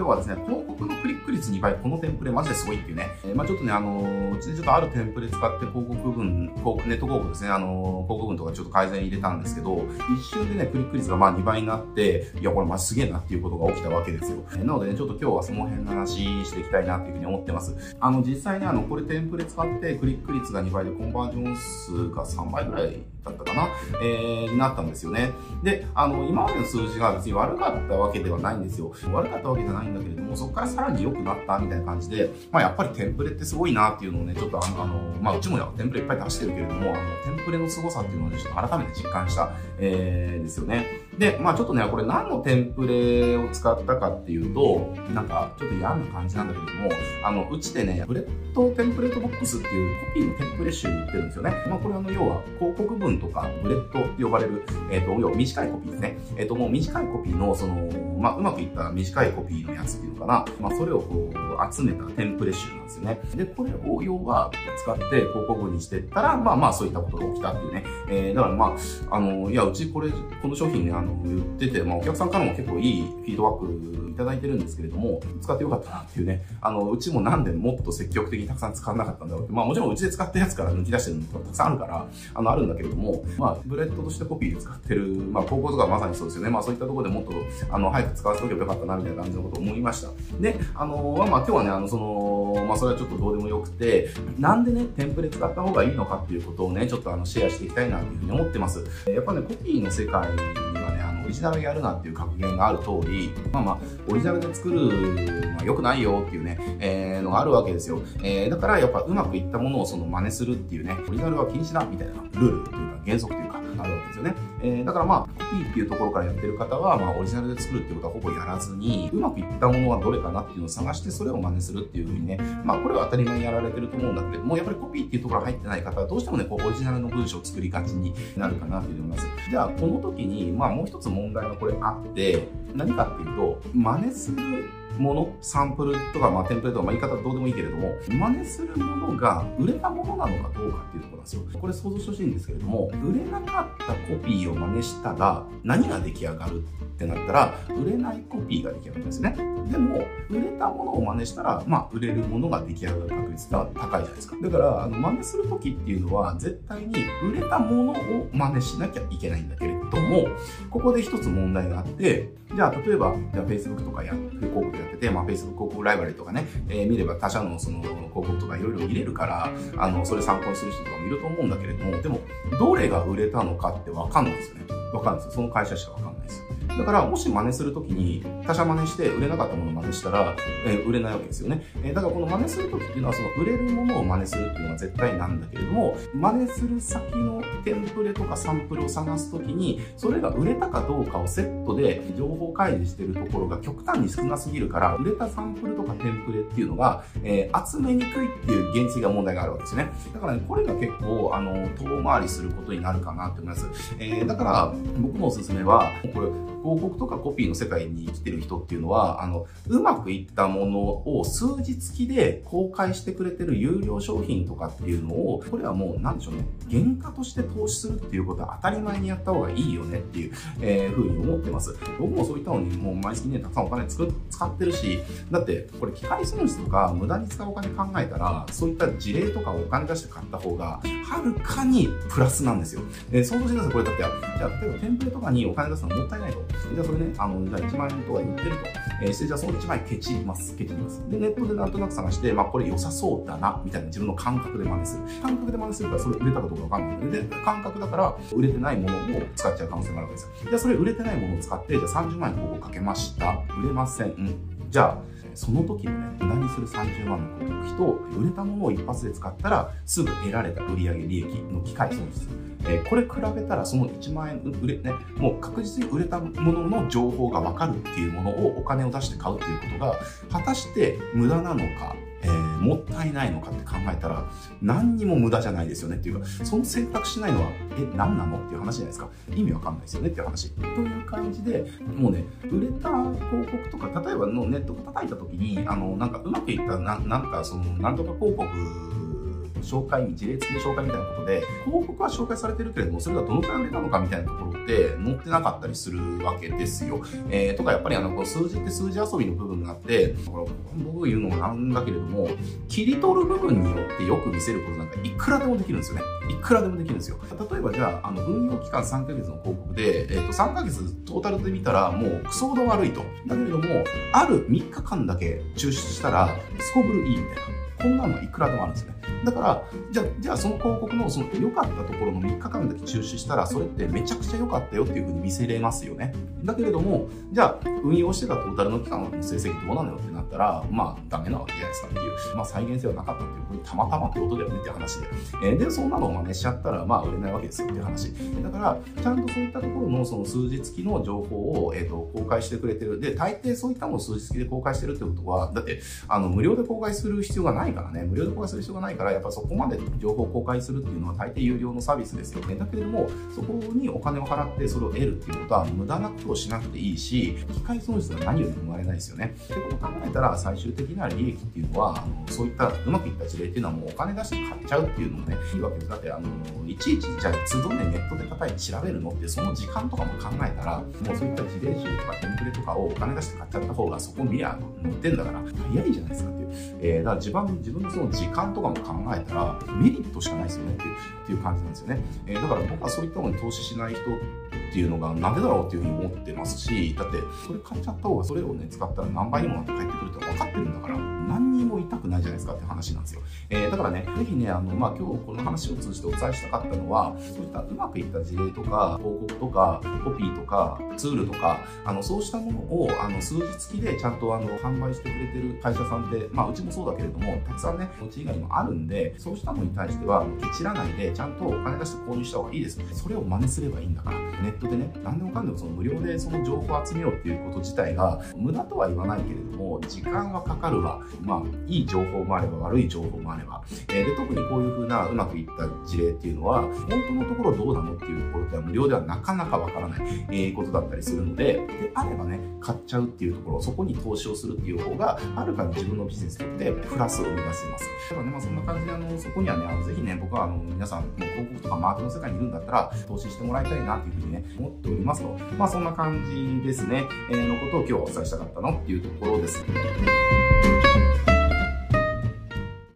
今日はですね、広告のクリック率2倍、このテンプレマジですごいっていうね。えー、まあちょっとね、あのー、うちでちょっとあるテンプレ使って広告文、ネット広告ですね、あのー、広告文とかちょっと改善入れたんですけど、一瞬でね、クリック率がまあ2倍になって、いや、これマジすげえなっていうことが起きたわけですよ。えー、なのでね、ちょっと今日はその辺の話していきたいなっていうふうに思ってます。あの、実際にあの、これテンプレ使ってクリック率が2倍でコンバージョン数が3倍ぐらいだったかな、えー、になったんですよね。で、あの、今までの数字が別に悪かったわけではないんですよ。悪かったわけじゃないんだけれども、そこからさらに良くなったみたいな感じで、まあやっぱりテンプレってすごいなっていうのをね、ちょっとあの、あのまあうちもテンプレいっぱい出してるけれども、あの、テンプレの凄さっていうのをね、ちょっと改めて実感した、えー、ですよね。で、まあちょっとね、これ何のテンプレを使ったかっていうと、なんかちょっと嫌な感じなんだけれども、あの、うちでね、ブレットテンプレートボックスっていうコピーのテンプレ集売ってるんですよね。まあこれあの、要は広告文とかブレットって呼ばれる、えっ、ー、と、要は短いコピーですね。えっ、ー、と、もう短いコピーの、その、まあうまくいった短いコピーのやつっていうのかな。まあそれをこう集めたテンプレ集なんですよね。で、これを要は使って広告文にしてったら、まあまあそういったことが起きたっていうね。えー、だからまあ、あの、いや、うちこれ、この商品ね、あの、言ってて、まあ、お客さんからも結構いいフィードバックいただいてるんですけれども、使ってよかったなっていうね、あの、うちもなんでもっと積極的にたくさん使わなかったんだろうって、まあもちろんうちで使ったやつから抜き出してるのとかたくさんあるから、あの、あるんだけれども、まあ、ブレッドとしてコピーで使ってる、まあ、広告とかまさにそうですよね。まあそういったところでもっと、あの、早く使わせとけばよかったな、みたいな感じのことを思いました。で、あの、まあ、今日はね、あの、その、まあそれはちょっとどうでもよくて、なんでね、テンプレ使った方がいいのかっていうことをね、ちょっとあの、シェアしていきたいなというふうに思ってます。やっぱね、コピーの世界、オリジナルやるなっていう格言がある通り、まあまあ、オリジナルで作るのは良くないよっていうね、えー、のがあるわけですよ。えー、だからやっぱうまくいったものをその真似するっていうね、オリジナルは禁止だみたいなルールというか原則というか、あるわけですよね。えー、だからまあ、コピーっていうところからやってる方は、まあ、オリジナルで作るっていうことはほぼやらずに、うまくいったものはどれかなっていうのを探して、それを真似するっていうふうにね、まあ、これは当たり前にやられてると思うんだけれども、やっぱりコピーっていうところ入ってない方は、どうしてもね、こう、オリジナルの文章を作りがちになるかなと思います。じゃあ、この時に、まあ、もう一つ問題がこれあって、何かっていうと、真似するもの、サンプルとか、まあ、テンプレートまあ、言い方どうでもいいけれども、真似するものが売れたものなのかどうかっていうところなんですよ。これ想像してほしいんですけれども、売れなかったコピーを真似したら何が出来上がるってなったら、売れないコピーが出来上がるんですね。でも、売れたものを真似したら、まあ、売れるものが出来上がる確率が高いじゃないですか。だから、あの、真似するときっていうのは、絶対に売れたものを真似しなきゃいけないんだけれども、ここで一つ問題があって、じゃあ、例えば、じゃあ、Facebook とかや、広告やってて、まあ、Facebook 広告ライバリーとかね、えー、見れば他社のその広告とかいろいろ見れるから、あの、それ参考にする人とかもいると思うんだけれども、でも、どれが売れたのかってわかんないですよね。わかんないですよ。その会社しかわかんない。だから、もし真似するときに、他社真似して売れなかったものを真似したら、えー、売れないわけですよね。えー、だからこの真似するときっていうのは、その売れるものを真似するっていうのは絶対なんだけれども、真似する先のテンプレとかサンプルを探すときに、それが売れたかどうかをセットで情報開示してるところが極端に少なすぎるから、売れたサンプルとかテンプレっていうのが、えー、集めにくいっていう原付が問題があるわけですね。だからね、これが結構、あの、遠回りすることになるかなって思います。えー、だから、僕のおすすめは、これ、広告とかコピーの世界に生きてる人っていうのは、あの、うまくいったものを数字付きで公開してくれてる有料商品とかっていうのを、これはもう、なんでしょうね、原価として投資するっていうことは当たり前にやった方がいいよねっていう、えー、ふうに思ってます。僕もそういったのにもう毎月ね、たくさんお金使ってるし、だって、これ機械損失とか無駄に使うお金考えたら、そういった事例とかをお金出して買った方が、はるかにプラスなんですよ。えー、想像してください。これだって、じゃあ、例えばテンプレとかにお金出すのもったいないと。じゃあそれね、あの、じゃあ1万円とか言ってると。えー、して、じゃあその1万円ケチります。ケチります。で、ネットでなんとなく探して、まあこれ良さそうだな、みたいな自分の感覚で真似する。感覚で真似するからそれ売れたかどうかわかんないので、で、感覚だから売れてないものを使っちゃう可能性があるわけですよ。じゃあそれ売れてないものを使って、じゃあ30万円ここかけました。売れません。うん。じゃあ、その時のね、無駄にする30万の広告費と、売れたものを一発で使ったら、すぐ得られた売上利益の機会損失。えー、これ比べたらその1万円売れ、ね、もう確実に売れたものの情報が分かるっていうものをお金を出して買うっていうことが、果たして無駄なのか、えー、もったいないのかって考えたら、何にも無駄じゃないですよねっていうか、その選択しないのは、え、何なのっていう話じゃないですか。意味わかんないですよねっていう話。という感じで、もうね、売れた広告とか、例えばのネットが叩いた時に、あの、なんかうまくいった、ななんかその、なんとか広告紹介、事例付きで紹介みたいなことで、広告は紹介されてるけれども、それがどのくらい売れたのかみたいなところって載ってなかったりするわけですよ。えー、とか、やっぱりあの、こう数字って数字遊びの部分があって、僕言うのもなんだけれども、切り取る部分によってよく見せることなんかいくらでもできるんですよね。いくらでもできるんですよ。例えばじゃあ、あの、運用期間3ヶ月の広告で、えっ、ー、と、3ヶ月トータルで見たらもうクソほど悪いと。だけれども、ある3日間だけ抽出したら、すこぶるいいみたいな。こんなのいくらでもあるんですね。だから、じゃ、じゃあその広告のその良かったところの3日間だけ中止したら、それってめちゃくちゃ良かったよっていうふうに見せれますよね。だけれども、じゃあ、運用してたトータルの期間の成績どうなのよってなったら、まあ、ダメなわけじゃないですかっていう、まあ、再現性はなかったっていうふうに、たまたまってことだよねっていう話で。えー、で、そんなのを真似しちゃったら、まあ、売れないわけですよっていう話。だから、ちゃんとそういったところのその数字付きの情報を、えっ、ー、と、公開してくれてる。で、大抵そういったものを数字付きで公開してるってことは、だって、あの、無料で公開する必要がないからね、無料で公開する必要がないから、やっぱそこまで情報公開するっていうのは大抵有料のサービスですよね。だけれども、そこにお金を払ってそれを得るっていうことは無駄なことをしなくていいし、機械損失が何よりも生まれないですよね。ってことを考えたら、最終的な利益っていうのは、あのそういったうまくいった事例っていうのはもうお金出して買っちゃうっていうのもね、いいわけです。だって、あの、いちいちじゃあ都度ね、ネットで叩いて調べるのって、その時間とかも考えたら、もうそういった事例集とかテンプレとかをお金出して買っちゃった方がそこ見りゃ載ってんだから、早いじゃないですかっていう。えー、だから自分自分のその時間とかも考考えたら、メリットしかないですよねっていうっていう感じなんですよね。えー、だから僕はそういったものに投資しない人っていうのがなんでだろうっていうふうに思ってますし、だってそれ買っちゃった方がそれをね、使ったら何倍にもなって帰ってくるって分かってるんだから、何にも痛くないじゃないですかって話なんですよ。えー、だからね、ぜひね、あの、まあ、今日この話を通じてお伝えしたかったのは、そういったうまくいった事例とか、広告とか、コピーとか、ツールとか、あの、そうしたものを、あの、数字付きでちゃんとあの、販売してくれてる会社さんって、まあ、うちもそうだけれども、たくさんね、うち以外にもあるんで、そうしたものに対しては、ケチらないで、ちゃんとお金出して購入した方がいいです。それを真似すればいいんだから。ネットでね、何でもかんでもその無料でその情報を集めようっていうこと自体が、無駄とは言わないけれども、時間はかかるわ。まあ、いい情報もあれば悪い情報もあれば。えー、で、特にこういう風なうまくいった事例っていうのは、本当のところどうなのっていうところでは無料ではなかなかわからない、えー、ことだったりするので、であればね、買っちゃうっていうところ、そこに投資をするっていう方が、はるかに自分のビジネスにとってプラスを生み出せます。だからね、まあそんな感じで、あの、そこにはね、あのぜひね、僕はあの、皆さん、もう広告とかマーケの世界にいるんだったら、投資してもらいたいなっていうふうにね、思っておりますと。まあそんな感じですね、えー、のことを今日お伝えしたかったのっていうところです。